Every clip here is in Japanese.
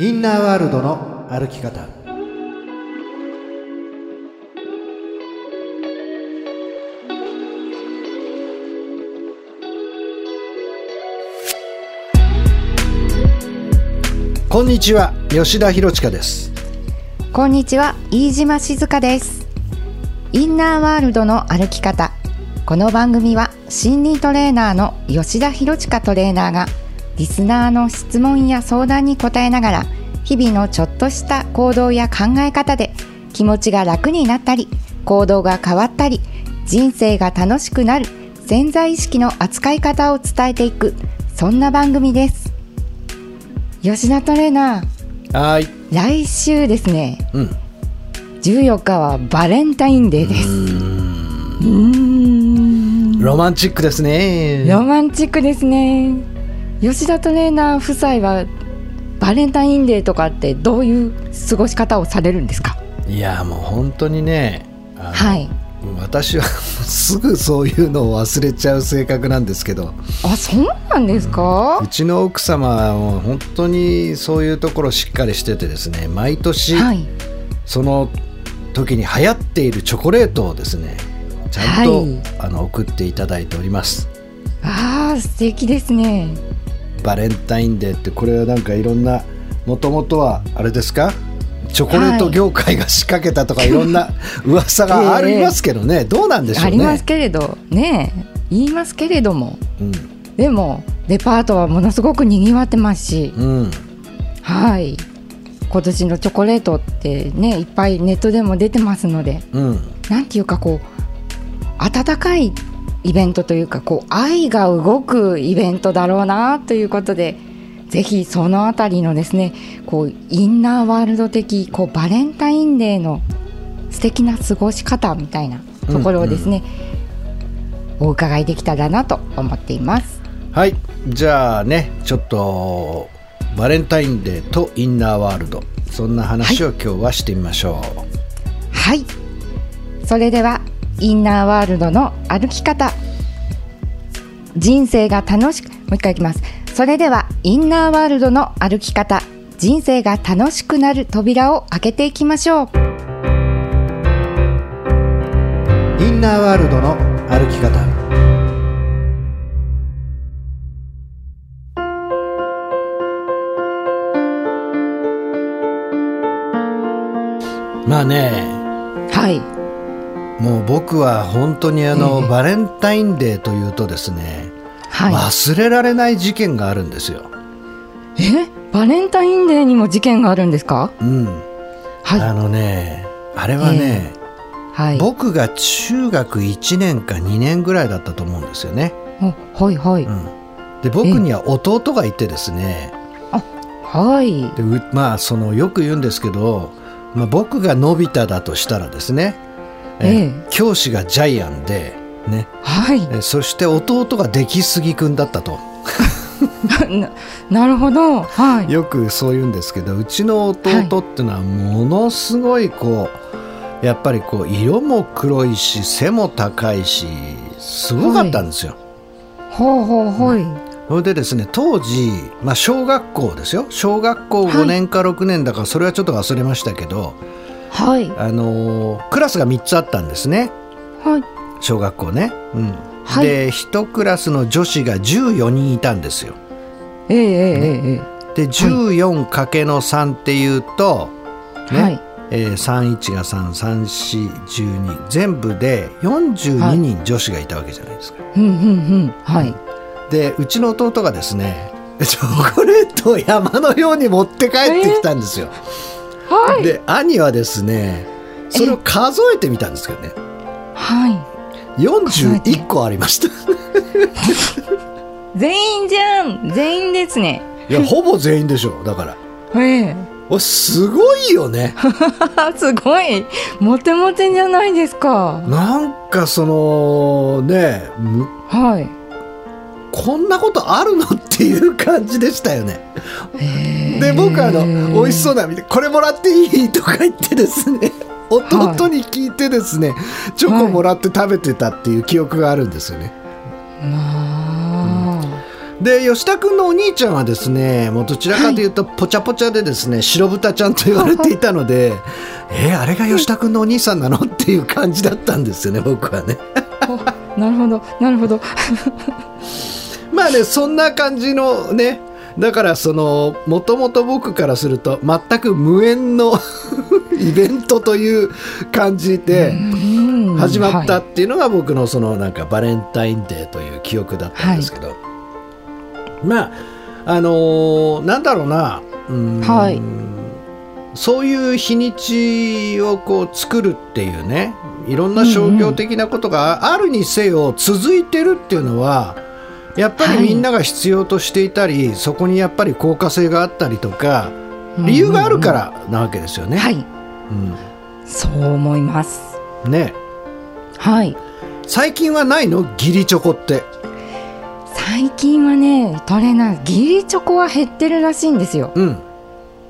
インナーワールドの歩き方。こんにちは吉田博親です。こんにちは飯島静香です。インナーワールドの歩き方。この番組は心理トレーナーの吉田博親トレーナーがリスナーの質問や相談に答えながら日々のちょっとした行動や考え方で気持ちが楽になったり行動が変わったり人生が楽しくなる潜在意識の扱い方を伝えていくそんな番組です。吉田トレーナーはい。来週ですね。うん。14日はバレンタインデーです。うーん。ロマンチックですね。ロマンチックですね吉田トレーナー夫妻はバレンタインデーとかってどういう過ごし方をされるんですか？いやもう本当にねはい。私はすぐそういうのを忘れちゃう性格なんですけど。あそうなんですか？うちの奥様は本当にそういうところしっかりしててですね毎年はい。その時に流行っているチョコレートをですねちゃんと、はい。あの送っていただいております。あー素敵ですねバレンタインデーってこれはなんかいろんなもともとはあれですか？チョコレート業界が仕掛けたとかいろんな 噂がありますけどね、どうなんでしょうね？ありますけれどね。言いますけれども。うん。でもデパートはものすごくにぎわってますし。うん。はい。今年のチョコレートってねいっぱいネットでも出てますので。うん。なんていうかこう温かいイベントというかこう愛が動くイベントだろうなということでぜひそのあたりのですねこうインナーワールド的こうバレンタインデーの素敵な過ごし方みたいなところをですね、お伺いできたらなと思っています。はい。じゃあねちょっとバレンタインデーとインナーワールド。そんな話を今日はしてみましょはい。それではインナーワールドの歩き方。人生が楽しくもう一回いきます。それではインナーワールドの歩き方。人生が楽しくなる扉を開けていきましょう。うインナーワールドの歩き方。まあね。はいもう僕は本当にあの、ええ。バレンタインデーというとですね、はい。忘れられない事件があるんですよ。え？バレンタインデーにも事件があるんですか？うん、はい。あのねあれはね、はい。僕が中学1年か2年ぐらいだったと思うんですよね。おはいはい、うん、で僕には弟がいてですね。はい。でうまあそのよく言うんですけど、まあ、僕がのび太だとしたらですね、ええ。教師がジャイアンで、ね、はい。えそして弟が出来すぎくんだったと。ななるほど。はい。よくそう言うんですけどうちの弟っていうのはものすごいこうやっぱりこう色も黒いし背も高いしすごかったんですよ。ほうほうほい、それでですね当時、まあ、小学校ですよ。小学校5年か6年だからそれはちょっと忘れましたけど、はい。あのークラスが3つあったんですね。はい。小学校ね。うん。はい。で1クラスの女子が14人いたんですよ。ええええええで 14× の3っていうと、ね。はい。えー、31が33412全部で42人女子がいたわけじゃないですか。うんうんうん。はい。でうちの弟がですね チョコレートを山のように持って帰ってきたんですよ。はい。で兄はですねそれを数えてみたんですけどね。はい。41個ありました。全員じゃん。全員ですね。いやほぼ全員でしょだから。ええ。おすごいよね。すごい。モテモテじゃないですか。なんかそのねむはいこんなことあるの？っていう感じでしたよね。で僕あの美味しそうなの見てこれもらっていい？とか言ってですね。弟に聞いてですね、チョコもらって食べてたっていう記憶があるんですよね。まあ、で吉田君のお兄ちゃんはですねもうどちらかというとぽちゃぽちゃでですね、白豚ちゃんと言われていたのでえー、あれが吉田君のお兄さんなの？っていう感じだったんですよね僕はね。なるほどなるほどまあねそんな感じのね。だからそのもともと僕からすると全く無縁の イベントという感じで始まったっていうのが僕のそのなんかバレンタインデーという記憶だったんですけど、はい、まああのー、なんだろうなうん、はい、そういう日にちをこう作るっていうねいろんな商業的なことがあるにせよ続いてるっていうのは、やっぱりみんなが必要としていたり、はい、そこにやっぱり効果性があったりとか理由があるからなわけですよね。はい、うん、そう思います。ね。はい。最近はないの？義理チョコって。最近はねトレーナー義理チョコは減ってるらしいんですよ。うん。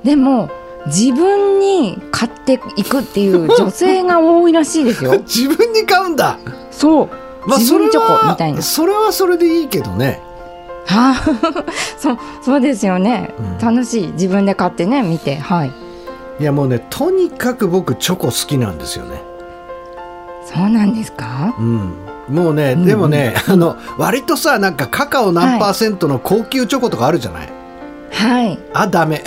でも自分に買っていくっていう女性が多いらしいですよ。自分に買うんだ。そう。まあ、それはそれはそれでいいけどね。はあ、そうそうですよね、うん、楽しい。自分で買ってね見て。はい。いやもうねとにかく僕チョコ好きなんですよね。そうなんですか？うん。もうね、うん、でもね あの割とさなんかカカオ何パーセントの高級チョコとかあるじゃない。はい。あダメ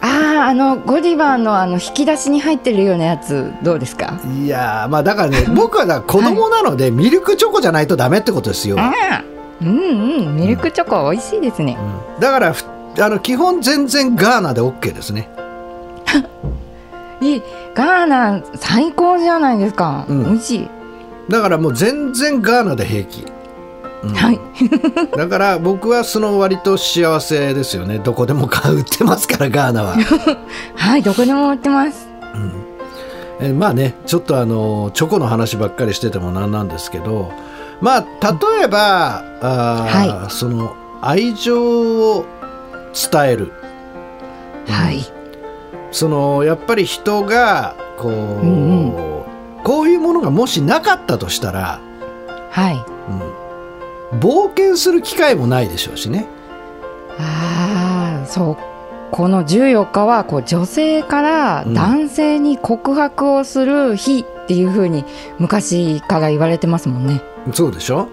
あああのゴディバのあの引き出しに入ってるようなやつどうですか？いやまあだからね僕はだ子供なので、ミルクチョコじゃないとダメってことですよ、うん。うんミルクチョコ美味しいですね、うん、だからあの基本全然ガーナで OK ですね。いいガーナ最高じゃないですか、うん、美味しい。だからもう全然ガーナで平気うん、はい。だから僕はその割と幸せですよね。どこでも買う売ってますからガーナは。はいどこでも売ってます、うん、えまあねちょっとあのチョコの話ばっかりしててもなんなんですけどまあ例えば、うん、あ、はい、その愛情を伝える、はい、そのやっぱり人がこう、うんうん、こういうものがもしなかったとしたらはい、うん冒険する機会もないでしょうしね。ああそうこの14日はこう女性から男性に告白をする日っていうふうに昔から言われてますもんね。そうでしょ？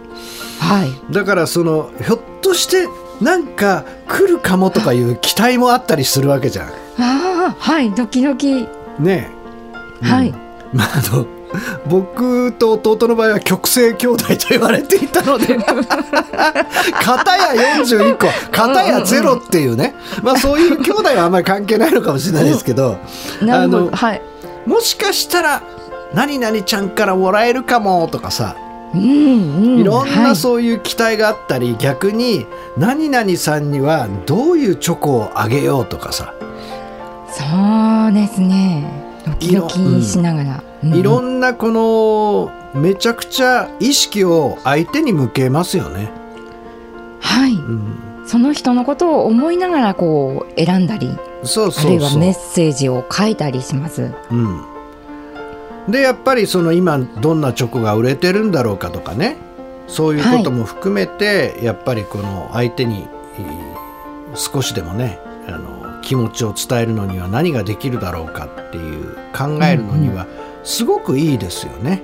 はい、だからそのひょっとしてなんか来るかもとかいう期待もあったりするわけじゃん。ああはいドキドキ。ねえ。はい。まああの 僕と弟の場合は極性兄弟と言われていたので。片や41個片やゼロっていうね、まあ、そういう兄弟はあんまり関係ないのかもしれないですけど。あの、はい、もしかしたら何々ちゃんからもらえるかもとかさ。うんうん、いろんなそういう期待があったり、はい、逆に何々さんにはどういうチョコをあげようとかさ。そうですね。ドキドキしながら、いろんなこのめちゃくちゃ意識を相手に向けますよね。はい、うん、その人のことを思いながらこう選んだりそうそうあるいはメッセージを書いたりします。うん、でやっぱりその今どんなチョコが売れてるんだろうかとかね。そういうことも含めて、はい、やっぱりこの相手に少しでもねあの気持ちを伝えるのには何ができるだろうかっていう考えるのには、うんうんすごくいいですよね。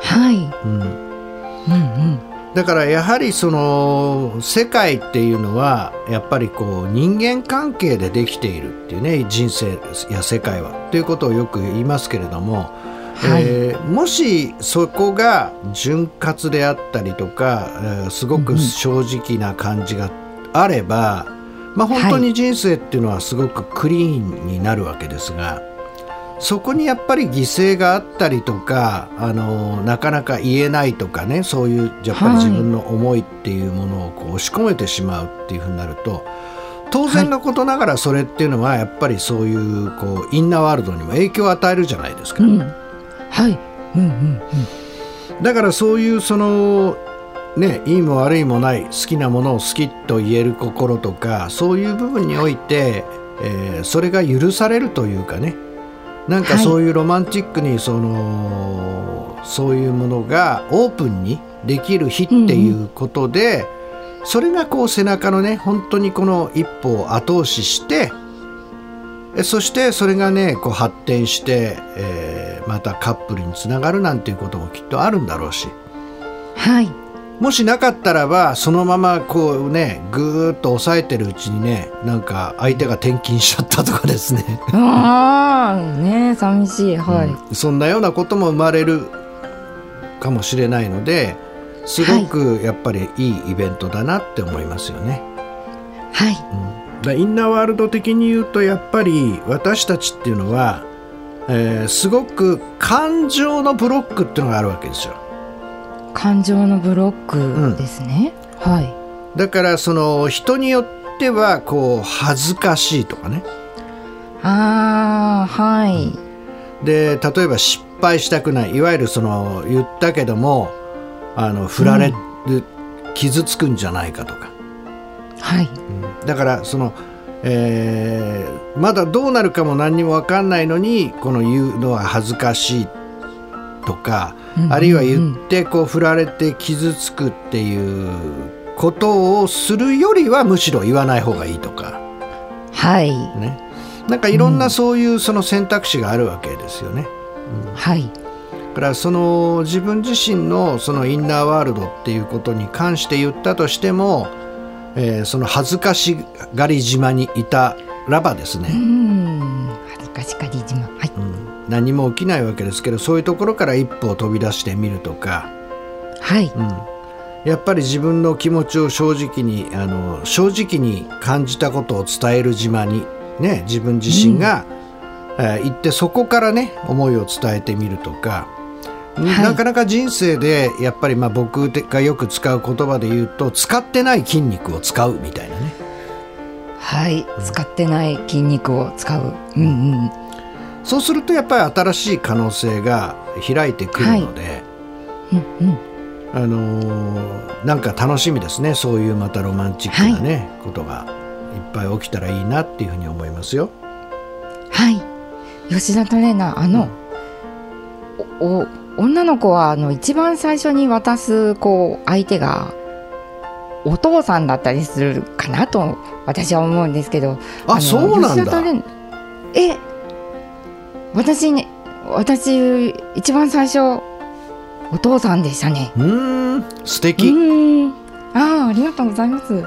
はい、うん、うんうんだからやはりその世界っていうのはやっぱりこう人間関係でできているっていうね人生や世界はということをよく言いますけれども、はい、えー、もしそこが潤滑であったりとか、えー、すごく正直な感じがあれば、うん、まあ、本当に人生っていうのはすごくクリーンになるわけですが。そこにやっぱり犠牲があったりとかあのなかなか言えないとかねそういうやっぱり自分の思いっていうものをこう押し込めてしまうっていうふうになると当然のことながらそれっていうのはやっぱりそういうこうインナーワールドにも影響を与えるじゃないですか。うん、はい、うんうんうん、だからそういうそのね、いいも悪いもない好きなものを好きと言える心とかそういう部分において、えー、それが許されるというかねなんかそういうロマンチックにその、はい、そういうものがオープンにできる日っていうことで、それがこう背中のね本当にこの一歩を後押ししてえそしてそれがねこう発展して、えーまたカップルにつながるなんていうこともきっとあるんだろうし。はいもしなかったらばそのままこうねぐーっと抑えてるうちにねなんか相手が転勤しちゃったとかですね、ああね寂しいはい、うん。そんなようなことも生まれるかもしれないのですごくやっぱりいいイベントだなって思いますよね。はい。だインナーワールド的に言うとやっぱり私たちっていうのは、えーすごく感情のブロックっていうのがあるわけですよ。感情のブロックですね、はい。だからその人によってはこう恥ずかしいとかね。ああはい、で例えば失敗したくない。いわゆるその言ったけどもあの振られる、傷つくんじゃないかとか、はい。だからその、えーまだどうなるかも何にも分かんないのにこの言うのは恥ずかしいとか、うんあるいは言ってこう振られて傷つくっていうことをするよりはむしろ言わない方がいいとか。はい。ね。なんかいろんなそういうその選択肢があるわけですよね。はい。だからその自分自身のそのインナーワールドっていうことに関して言ったとしても、えーその恥ずかしがり島にいたらばですうね、ん。恥ずかしかり島何も起きないわけですけどそういうところから一歩を飛び出してみるとか、はい。うん。やっぱり自分の気持ちを正直にあの正直に感じたことを伝える島に、ね、自分自身が、えー行ってそこからね思いを伝えてみるとか、い。なかなか人生でやっぱりまあ僕がよく使う言葉で言うと使ってない筋肉を使うみたいなね。はい。使ってない筋肉を使う。うんうんそうするとやっぱり新しい可能性が開いてくるので、うんうん。あのーなんか楽しみですね。そういうまたロマンチックなね、ことがいっぱい起きたらいいなっていうふうに思いますよ。はい。吉田トレーナーあの、おお女の子はあの一番最初に渡すこう相手がお父さんだったりするかなと私は思うんですけどあのそうなんだ。え私ね私一番最初お父さんでしたね。うーん素う敵、ーん。ああありがとうございます。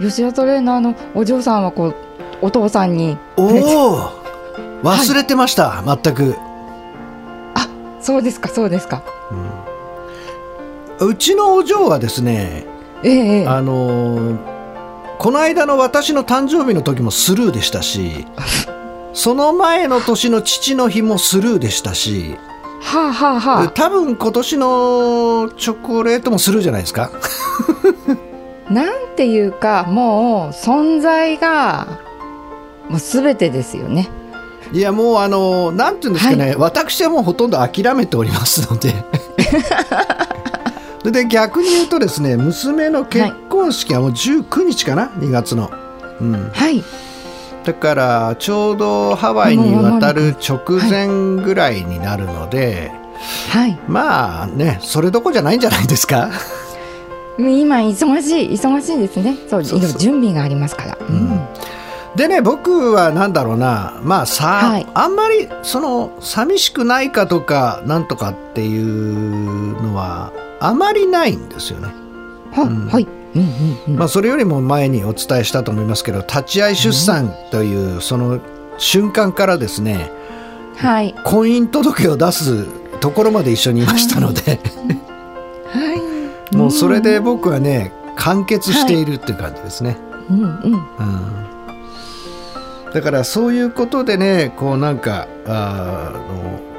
吉田トレーナーのお嬢さんはこうお父さんに。おお忘れてました、全く。そうですかそうですか。うちのお嬢はですねええええ。あのーこの間の私の誕生日の時もスルーでしたし その前の年の父の日もスルーでしたしはあはあはあ。多分今年のチョコレートもスルーじゃないですか？なんていうかもう存在がもう全てですよね。いやもうあのなんていうんですかね、私はもうほとんど諦めておりますので。で逆に言うとですね娘の結婚式はもう19日かな？2月の、うん、はい。だからちょうどハワイに渡る直前ぐらいになるので、はい。まあねそれどころじゃないんじゃないですか、今忙しい忙しいですね。そう準備がありますから。うん。でね僕はなんだろうなまあさ、はいあんまりその寂しくないかとかなんとかっていうのはあまりないんですよね。は、うんはい。まあ、それよりも前にお伝えしたと思いますけど立ち会い出産というその瞬間からですねはい婚姻届を出すところまで一緒にいましたので、はい。もうそれで僕はね完結しているっていう感じですね。うんうん。うんだからそういうことでねこうなんかあの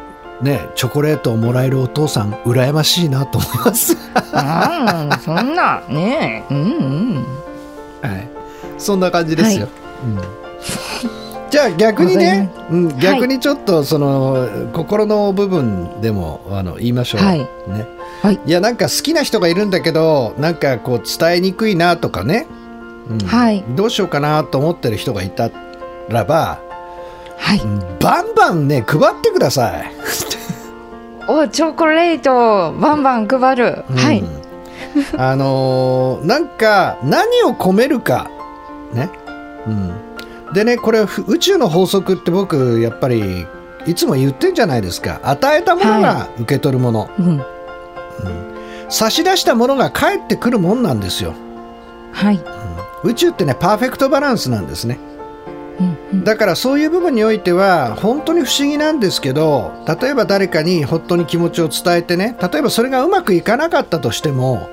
ねチョコレートをもらえるお父さん羨ましいなと思います。ああそんな。ねうんうん。はい、そんな感じですよ。うん。じゃあ逆にね、うん、逆にちょっとその、心の部分でもあの言いましょう、はい。ね。はいやなんか好きな人がいるんだけどなんかこう伝えにくいなとかね、うん。はい。どうしようかなと思ってる人がいたらば、はい。うんバンバンね配ってください。おチョコレートバンバン配る。はい。うん。あのーなんか何を込めるか。ね、うん、でねこれふ宇宙の法則って僕やっぱりいつも言ってんじゃないですか。与えたものが受け取るもの、うん。差し出したものが返ってくるもんなんですよ。はい。宇宙ってねパーフェクトバランスなんですね。うんうんだからそういう部分においては本当に不思議なんですけど例えば誰かに本当に気持ちを伝えてね例えばそれがうまくいかなかったとしても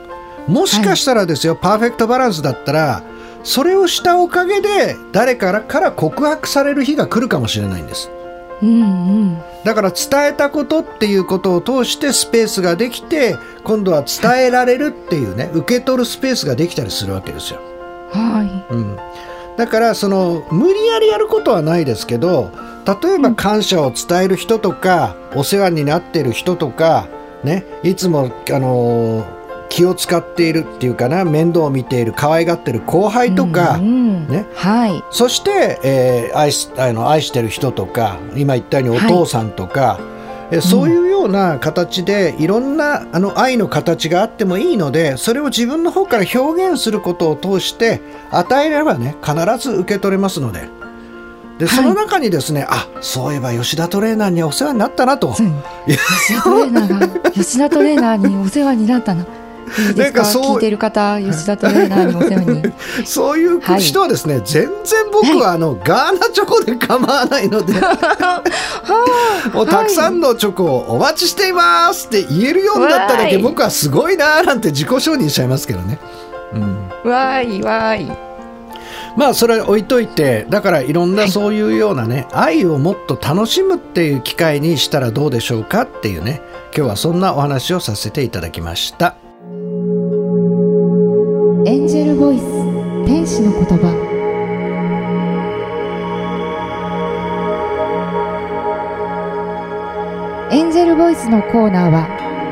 もしかしたらですよ、パーフェクトバランスだったらそれをしたおかげで誰からから告白される日が来るかもしれないんです。うんうん。だから伝えたことっていうことを通してスペースができて今度は伝えられるっていうね受け取るスペースができたりするわけですよ。はうん、だからその無理やりやることはないですけど例えば感謝を伝える人とか、お世話になっている人とか、ね、いつも、あのー気を使っているっていうかな面倒を見ている可愛がってる後輩いとか、うんうんね。はい。そして、えー愛しあの愛してる人とか今言ったようにお父さんとか、えそういうような形でいろんなあの愛の形があってもいいのでそれを自分の方から表現することを通して与えればね必ず受け取れますので。ではい。その中にですね、あそういえば吉田トレーナーにはお世話になったなと、そう吉田トレーナーが吉田トレーナーにお世話になったの なんかそう聞いてる方吉田トレーナーにお世話に。そういうはい人はですね、全然僕はあの、ガーナチョコで構わないので もうたくさんのチョコをお待ちしていますって言えるようになっただけ僕はすごいなーなんて自己承認しちゃいますけどね。うん、わーいわーい。まあそれは置いといてだからいろんなそういうようなね、愛をもっと楽しむっていう機会にしたらどうでしょうかっていうね今日はそんなお話をさせていただきました。ボイス天使の言葉。エンジェルボイスのコーナーは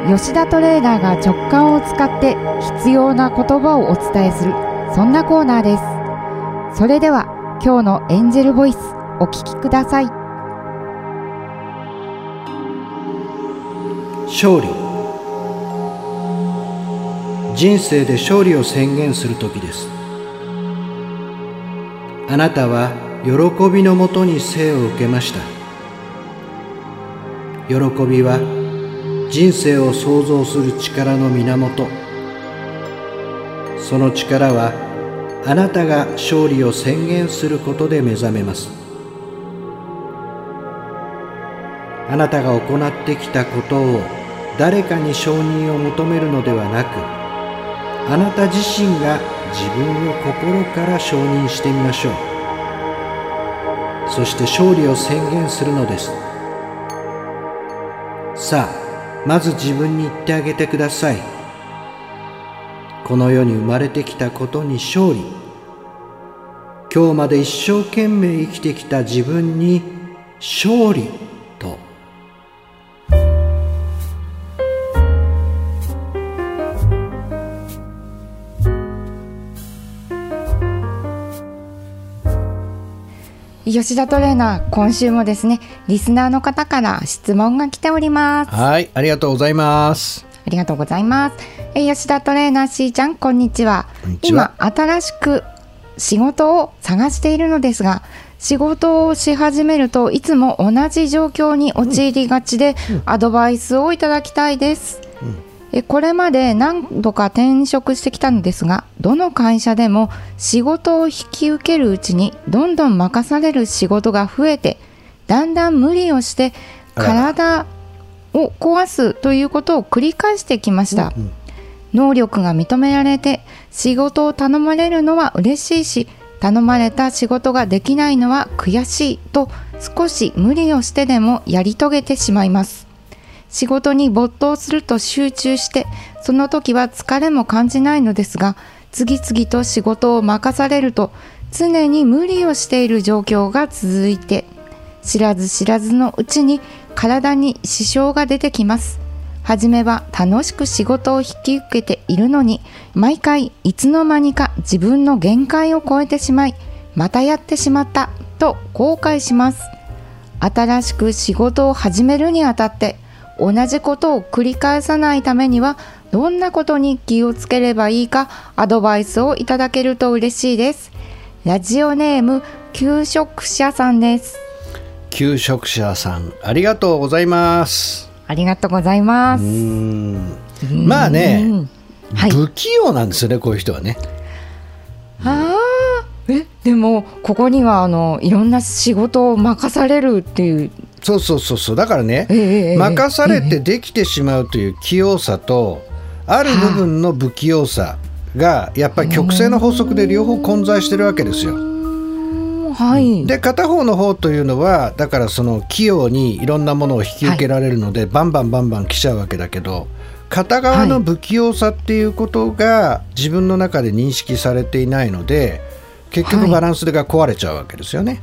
吉田トレーナーが直感を使って必要な言葉をお伝えするそんなコーナーです。それでは今日のエンジェルボイスお聞きください。勝利。人生で勝利を宣言する時です。あなたは喜びのもとに生を受けました。喜びは人生を創造する力の源。その力はあなたが勝利を宣言することで目覚めます。あなたが行ってきたことを誰かに承認を求めるのではなくあなた自身が自分を心から承認してみましょう。そして勝利を宣言するのです。さあまず自分に言ってあげてください。この世に生まれてきたことに勝利。今日まで一生懸命生きてきた自分に勝利。吉田トレーナー今週もですねリスナーの方から質問が来ておりますはいありがとうございますありがとうございます。えー吉田トレーナー C ちゃん、こんにちは。今、新しく仕事を探しているのですが、仕事をし始めるといつも同じ状況に陥りがちで、アドバイスをいただきたいです。えこれまで何度か転職してきたのですがどの会社でも仕事を引き受けるうちにどんどん任される仕事が増えてだんだん無理をして体を壊すということを繰り返してきました、うん。能力が認められて仕事を頼まれるのは嬉しいし頼まれた仕事ができないのは悔しいと少し無理をしてでもやり遂げてしまいます仕事に没頭すると集中してその時は疲れも感じないのですが次々と仕事を任されると常に無理をしている状況が続いて知らず知らずのうちに体に支障が出てきます。初めは楽しく仕事を引き受けているのに毎回いつの間にか自分の限界を超えてしまいまたやってしまったと後悔します。新しく仕事を始めるにあたって同じことを繰り返さないためにはどんなことに気をつければいいかアドバイスをいただけると嬉しいです。ラジオネーム給食者さんです。給食者さんありがとうございます。ありがとうございます。まあね、はい、不器用なんですよねこういう人はね。ああえでもここにはあのいろんな仕事を任されるっていうそうそうそうそう。だからね、ええ任されてできてしまうという器用さと、ある部分の不器用さがやっぱり曲線の法則で両方混在してるわけですよ。はい、で片方の方というのはだからその器用にいろんなものを引き受けられるので、バンバンバンバン来ちゃうわけだけど片側の不器用さっていうことが自分の中で認識されていないので結局バランスが壊れちゃうわけですよね。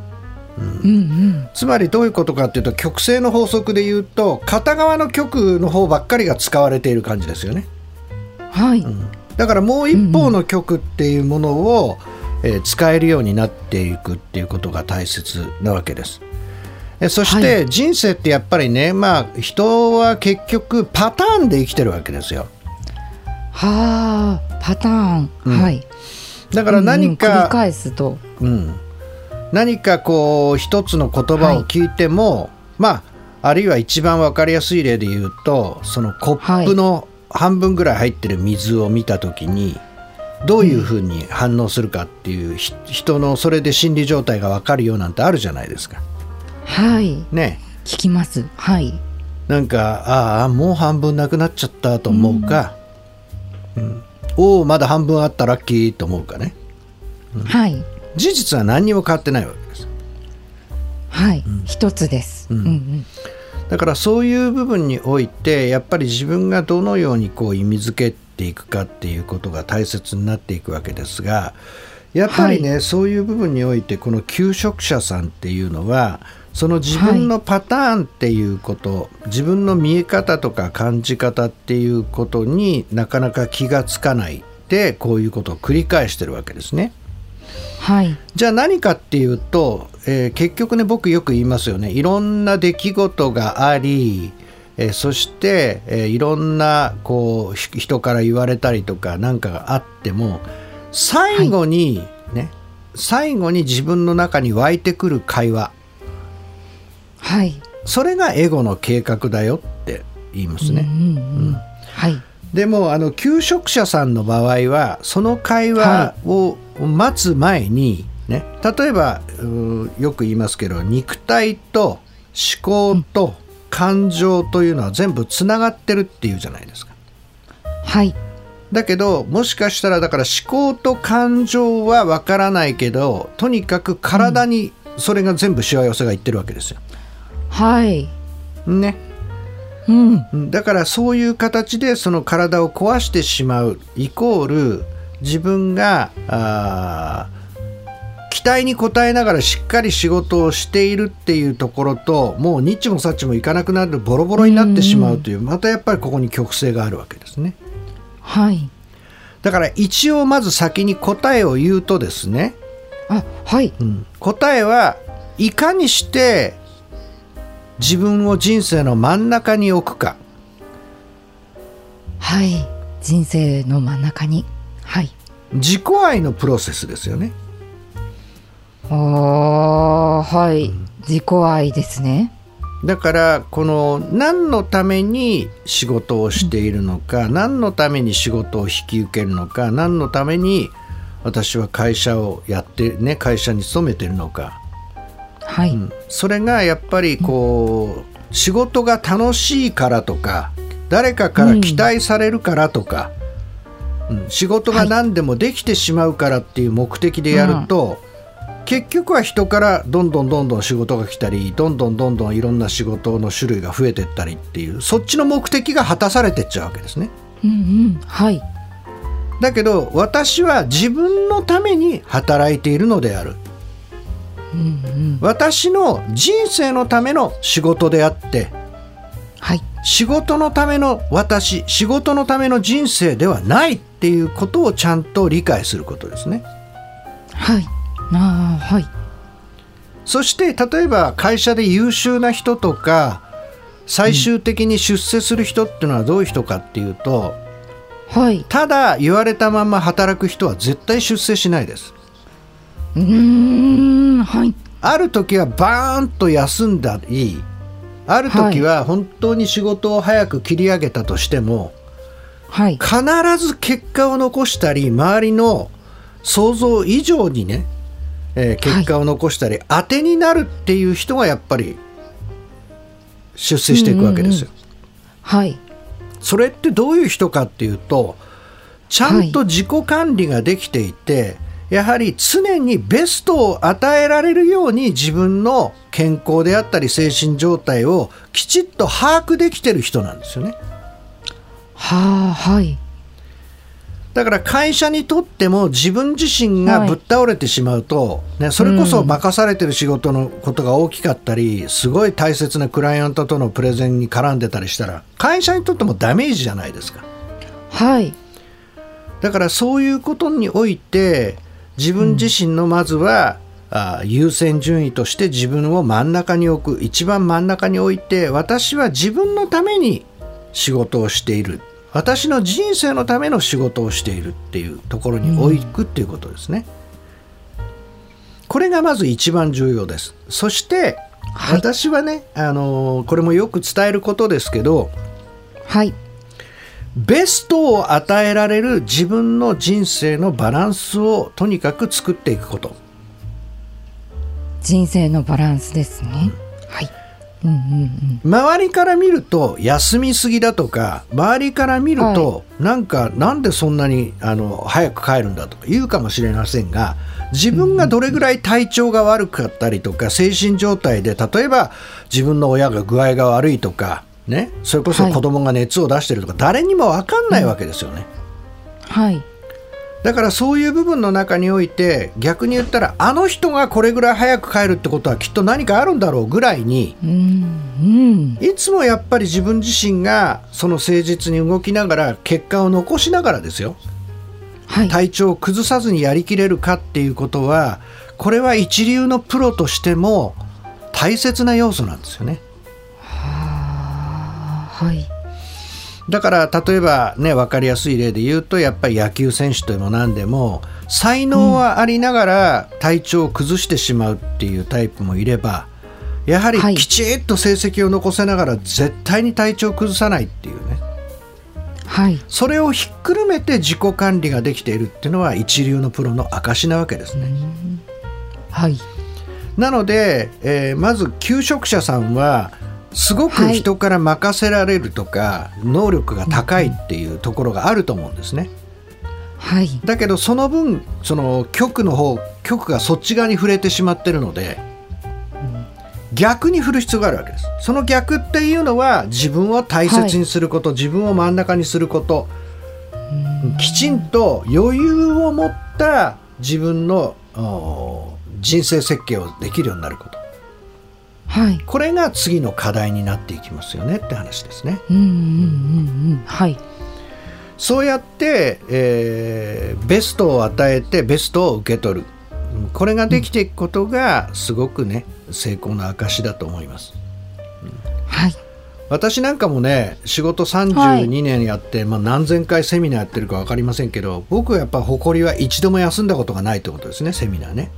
うんうん、つまりどういうことかっていうと曲線の法則で言うと片側の曲の方ばっかりが使われている感じですよね。はい、うん、だからもう一方の曲っていうものを、うんうん、えー、使えるようになっていくっていうことが大切なわけです。えそして人生ってやっぱりね、まあ人は結局パターンで生きてるわけですよ。はあパターン、うん、はい。だから何か、うんうん、繰り返すと、うん、何かこう一つの言葉を聞いても、はい、まああるいは一番分かりやすい例で言うとそのコップの半分ぐらい入ってる水を見た時にどういうふうに反応するかっていう、うん、人のそれで心理状態が分かるようなんてあるじゃないですか。はい。ね。聞きます。はい。なんかああもう半分なくなっちゃったと思うか、うん、うん、おおまだ半分あったラッキーと思うかね。うん、はい。事実は何にも変わってないわけです。はい、うん、一つです、うん。うん、だからそういう部分においてやっぱり自分がどのようにこう意味づけていくかっていうことが大切になっていくわけですがやっぱりね、はい、そういう部分においてこの求職者さんっていうのはその自分のパターンっていうこと、はい、自分の見え方とか感じ方っていうことになかなか気がつかないでこういうことを繰り返してるわけですね。はい、じゃあ何かっていうと、えー、結局ね僕よく言いますよね。いろんな出来事があり、えー、そして、えー、いろんなこう人から言われたりとか何かがあっても最後に、はい、ね最後に自分の中に湧いてくる会話。はい。それがエゴの計画だよって言いますね。うん、うん、はいでもあの求職者さんの場合はその会話を待つ前に、ね、例えばよく言いますけど肉体と思考と感情というのは全部つながってるっていうじゃないですか。はいだけどもしかしたらだから思考と感情はわからないけどとにかく体にそれが全部しわ寄せがいってるわけですよ。はいね。うん、だからそういう形でその体を壊してしまうイコール自分があ期待に応えながらしっかり仕事をしているっていうところともうニッチもサッチもいかなくなるボロボロになってしまうという、またやっぱりここに曲線があるわけですね。はい。だから一応まず先に答えを言うとですね、あはい、うん、答えはいかにして自分を人生の真ん中に置くか。はい。人生の真ん中に。はい。自己愛のプロセスですよね。あはい、うん、自己愛ですね。だからこの何のために仕事をしているのか、うん、何のために仕事を引き受けるのか何のために私は会社をやってね会社に勤めてるのかはい、うん、それがやっぱりこう、仕事が楽しいからとか誰かから期待されるからとか、うん、仕事が何でもできてしまうからっていう目的でやると、うん、結局は人からどんどんどんどん仕事が来たりどんどんどんどんいろんな仕事の種類が増えていったりっていうそっちの目的が果たされてっちゃうわけですね。うんうん、はい。だけど私は自分のために働いているのである。うんうん、私の人生のための仕事であって、はい、仕事のための私仕事のための人生ではないっていうことをちゃんと理解することですね。はい。あはい、そして例えば会社で優秀な人とか最終的に出世する人っていうのはどういう人かっていうと、はい。ただ言われたまま働く人は絶対出世しないですうーんはい。ある時はバーンと休んだりある時は本当に仕事を早く切り上げたとしても、はい。必ず結果を残したり周りの想像以上にね、えー結果を残したり、当てになるっていう人がやっぱり出世していくわけですよ。はい。それってどういう人かっていうとちゃんと自己管理ができていて、やはり常にベストを与えられるように自分の健康であったり精神状態をきちっと把握できてる人なんですよね。はあはい。だから会社にとっても自分自身がはい。ぶっ倒れてしまうと、ね、それこそ任されてる仕事のことが大きかったりすごい大切なクライアントとのプレゼンに絡んでたりしたら会社にとってもダメージじゃないですか。はい。だからそういうことにおいて自分自身のまずは、あ優先順位として自分を真ん中に置く。一番真ん中に置いて私は自分のために仕事をしている。私の人生のための仕事をしているっていうところに置くっていうことですね。これがまず一番重要です。そして、はい。私はね、あのこれもよく伝えることですけどはいベストを与えられる自分の人生のバランスをとにかく作っていくこと。人生のバランスですね。はい。うんうんうん周りから見ると休みすぎだとか周りから見ると、なんかなんでそんなにあの早く帰るんだとか言うかもしれませんが自分がどれぐらい体調が悪かったりとか精神状態で例えば自分の親が具合が悪いとかね。それこそはい。子供が熱を出してるとか、誰にも分かんないわけですよね。はい。だからそういう部分の中において逆に言ったらあの人がこれぐらい早く帰るってことはきっと何かあるんだろうぐらいにうんうん。いつもやっぱり自分自身がその誠実に動きながら結果を残しながらですよ。はい。体調を崩さずにやりきれるかっていうことはこれは一流のプロとしても大切な要素なんですよね。あはい。だから例えばね分かりやすい例で言うとやっぱり野球選手とでも何でも才能はありながら体調を崩してしまうっていうタイプもいればやはりはい。きちっと成績を残せながら絶対に体調を崩さないっていうね。はい。それをひっくるめて自己管理ができているっていうのは一流のプロの証なわけですね。はい。なので、えーまず求職者さんはすごくはい人から任せられるとか、能力が高いっていうところがあると思うんですね。はい。だけどその分その局の方局がそっち側に触れてしまってるので逆に振る必要があるわけです。その逆っていうのは自分を大切にすること、自分を真ん中にすること。きちんと余裕を持った自分のお人生設計をできるようになることはい。これが次の課題になっていきますよねって話ですね。うんうんうんうんはい。そうやって、えーベストを与えてベストを受け取る。うんこれができていくことがすごくね成功の証だと思います。はい。私なんかもね仕事32年やって、まあ、何千回セミナーやってるか分かりませんけど僕はやっぱ誇りは一度も休んだことがないってことですねセミナーね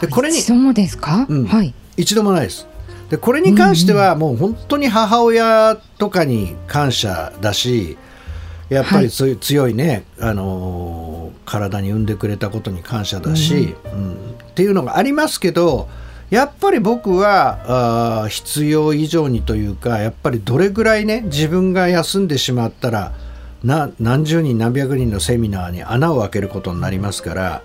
でこれに一度もですか、うん。はい。一度もないです。でこれに関してはもう本当に母親とかに感謝だしやっぱりそういう強いね、あのー体に産んでくれたことに感謝だし、うん。っていうのがありますけどやっぱり僕はあー必要以上にというかやっぱりどれぐらいね自分が休んでしまったらな何十人何百人のセミナーに穴を開けることになりますから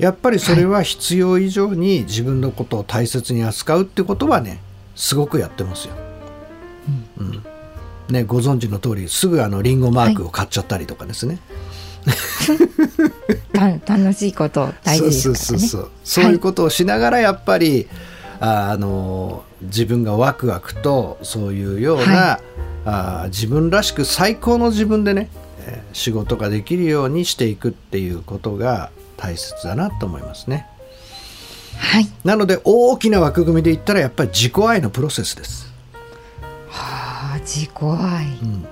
やっぱりそれは必要以上に自分のことを大切に扱うってことはねすごくやってますよ。うん。ね、ご存知の通りすぐあのリンゴマークを買っちゃったりとかですね。た楽しいこと大事ですからね。そうそうそうそう。いうことをしながらやっぱり、ああの自分がワクワクとそういうような、はあ自分らしく最高の自分でね、えー仕事ができるようにしていくっていうことが大切だなと思いますね。はいなので大きな枠組みで言ったらやっぱり自己愛のプロセスです。はあ自己愛、うん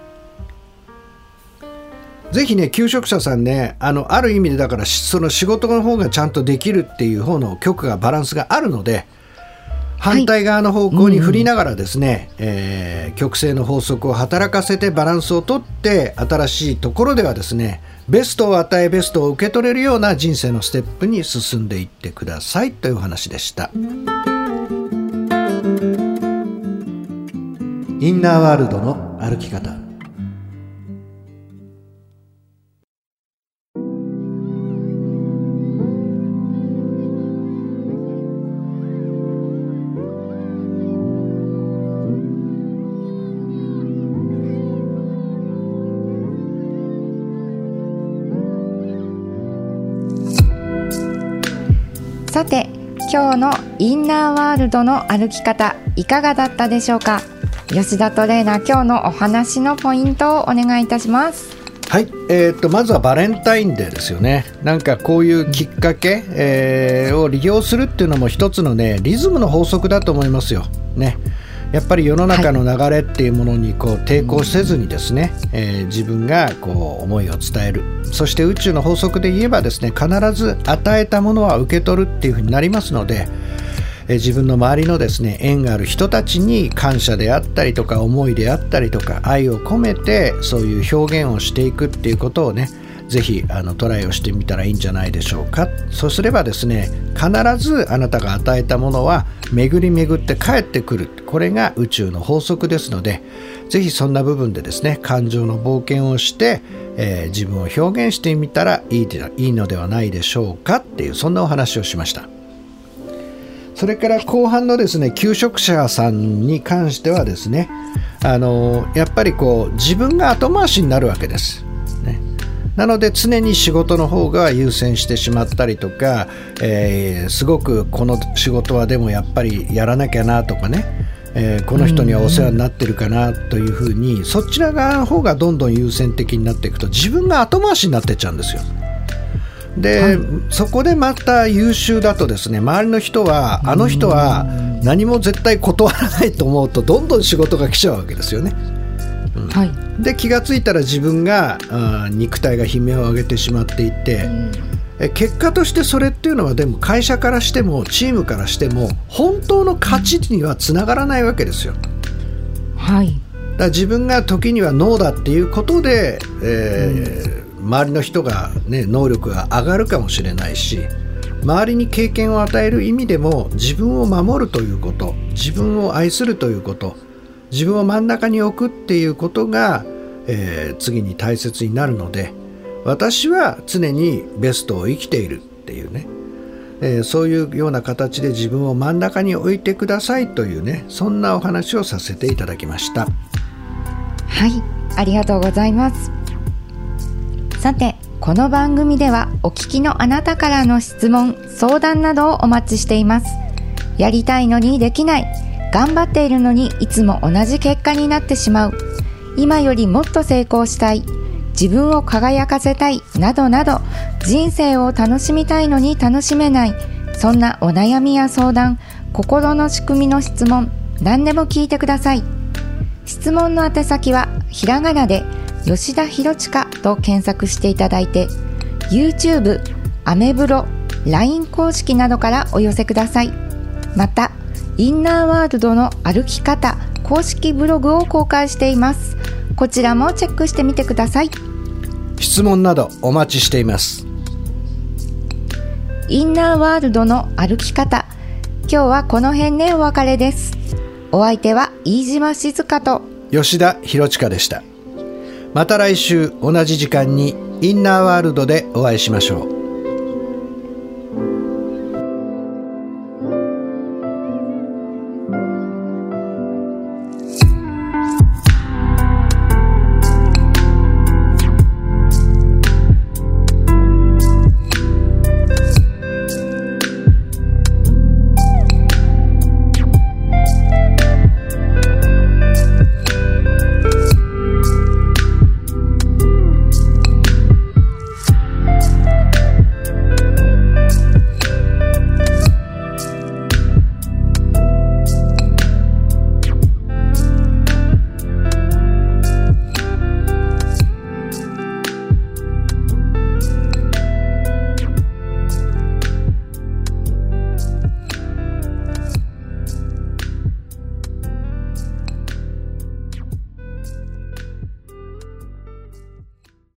ぜひね求職者さんねあのある意味でだからその仕事の方がちゃんとできるっていう方の局がバランスがあるので反対側の方向に振りながらですね、はい、えー、極性の法則を働かせてバランスをとって新しいところではですねベストを与えベストを受け取れるような人生のステップに進んでいってくださいという話でした。インナーワールドの歩き方。今日のインナーワールドの歩き方いかがだったでしょうか？吉田トレーナー今日のお話のポイントをお願いいたします。はい、えーと、まずはバレンタインデーですよね、なんかこういうきっかけ、えー、を利用するっていうのも一つのねリズムの法則だと思いますよ。ね。やっぱり世の中の流れっていうものにこう抵抗せずにですね、えー、自分がこう思いを伝える。そして宇宙の法則で言えばですね必ず与えたものは受け取るっていうふうになりますので、えー、自分の周りのですね縁がある人たちに感謝であったりとか思いであったりとか愛を込めてそういう表現をしていくっていうことをねぜひあのトライをしてみたらいいんじゃないでしょうか。そうすればですね必ずあなたが与えたものは巡り巡って帰ってくる。これが宇宙の法則ですのでぜひそんな部分でですね感情の冒険をして、えー、自分を表現してみたらいいいいのではないでしょうか。っていうそんなお話をしました。それから後半のですね求職者さんに関してはですねあのやっぱりこう自分が後回しになるわけです。ね。なので常に仕事の方が優先してしまったりとか、えー、すごくこの仕事はでもやっぱりやらなきゃなとかね、えー、この人にはお世話になってるかなというふうに、そちら側の方がどんどん優先的になっていくと自分が後回しになっていっちゃうんですよ。で、はい、そこでまた優秀だとですね周りの人はあの人は何も絶対断らないと思うとどんどん仕事が来ちゃうわけですよね。はい、で気が付いたら自分があ肉体が悲鳴を上げてしまっていて、うん、え結果としてそれっていうのはでも会社からしてもチームからしても本当の勝ちにはつながらないわけですよ。はい、だ自分が時にはノーだっていうことで、えー、うん、周りの人が、ね、能力が上がるかもしれないし周りに経験を与える意味でも自分を守るということ自分を愛するということ自分を真ん中に置くっていうことが、えー、次に大切になるので私は常にベストを生きているっていうね、えー、そういうような形で自分を真ん中に置いてくださいというねそんなお話をさせていただきました。はいありがとうございます。さてこの番組ではお聞きのあなたからの質問相談などをお待ちしています。やりたいのにできない頑張っているのにいつも同じ結果になってしまう。今よりもっと成功したい。自分を輝かせたい。などなど。人生を楽しみたいのに楽しめない。そんなお悩みや相談。心の仕組みの質問。何でも聞いてください。質問の宛先はひらがなで吉田博親と検索していただいて YouTube、アメブロ、LINE 公式などからお寄せください。またインナーワールドの歩き方公式ブログを公開しています。こちらもチェックしてみてください。質問などお待ちしています。インナーワールドの歩き方。今日はこの辺でお別れです。お相手は飯島静香と。吉田博親でした。また来週同じ時間にインナーワールドでお会いしましょう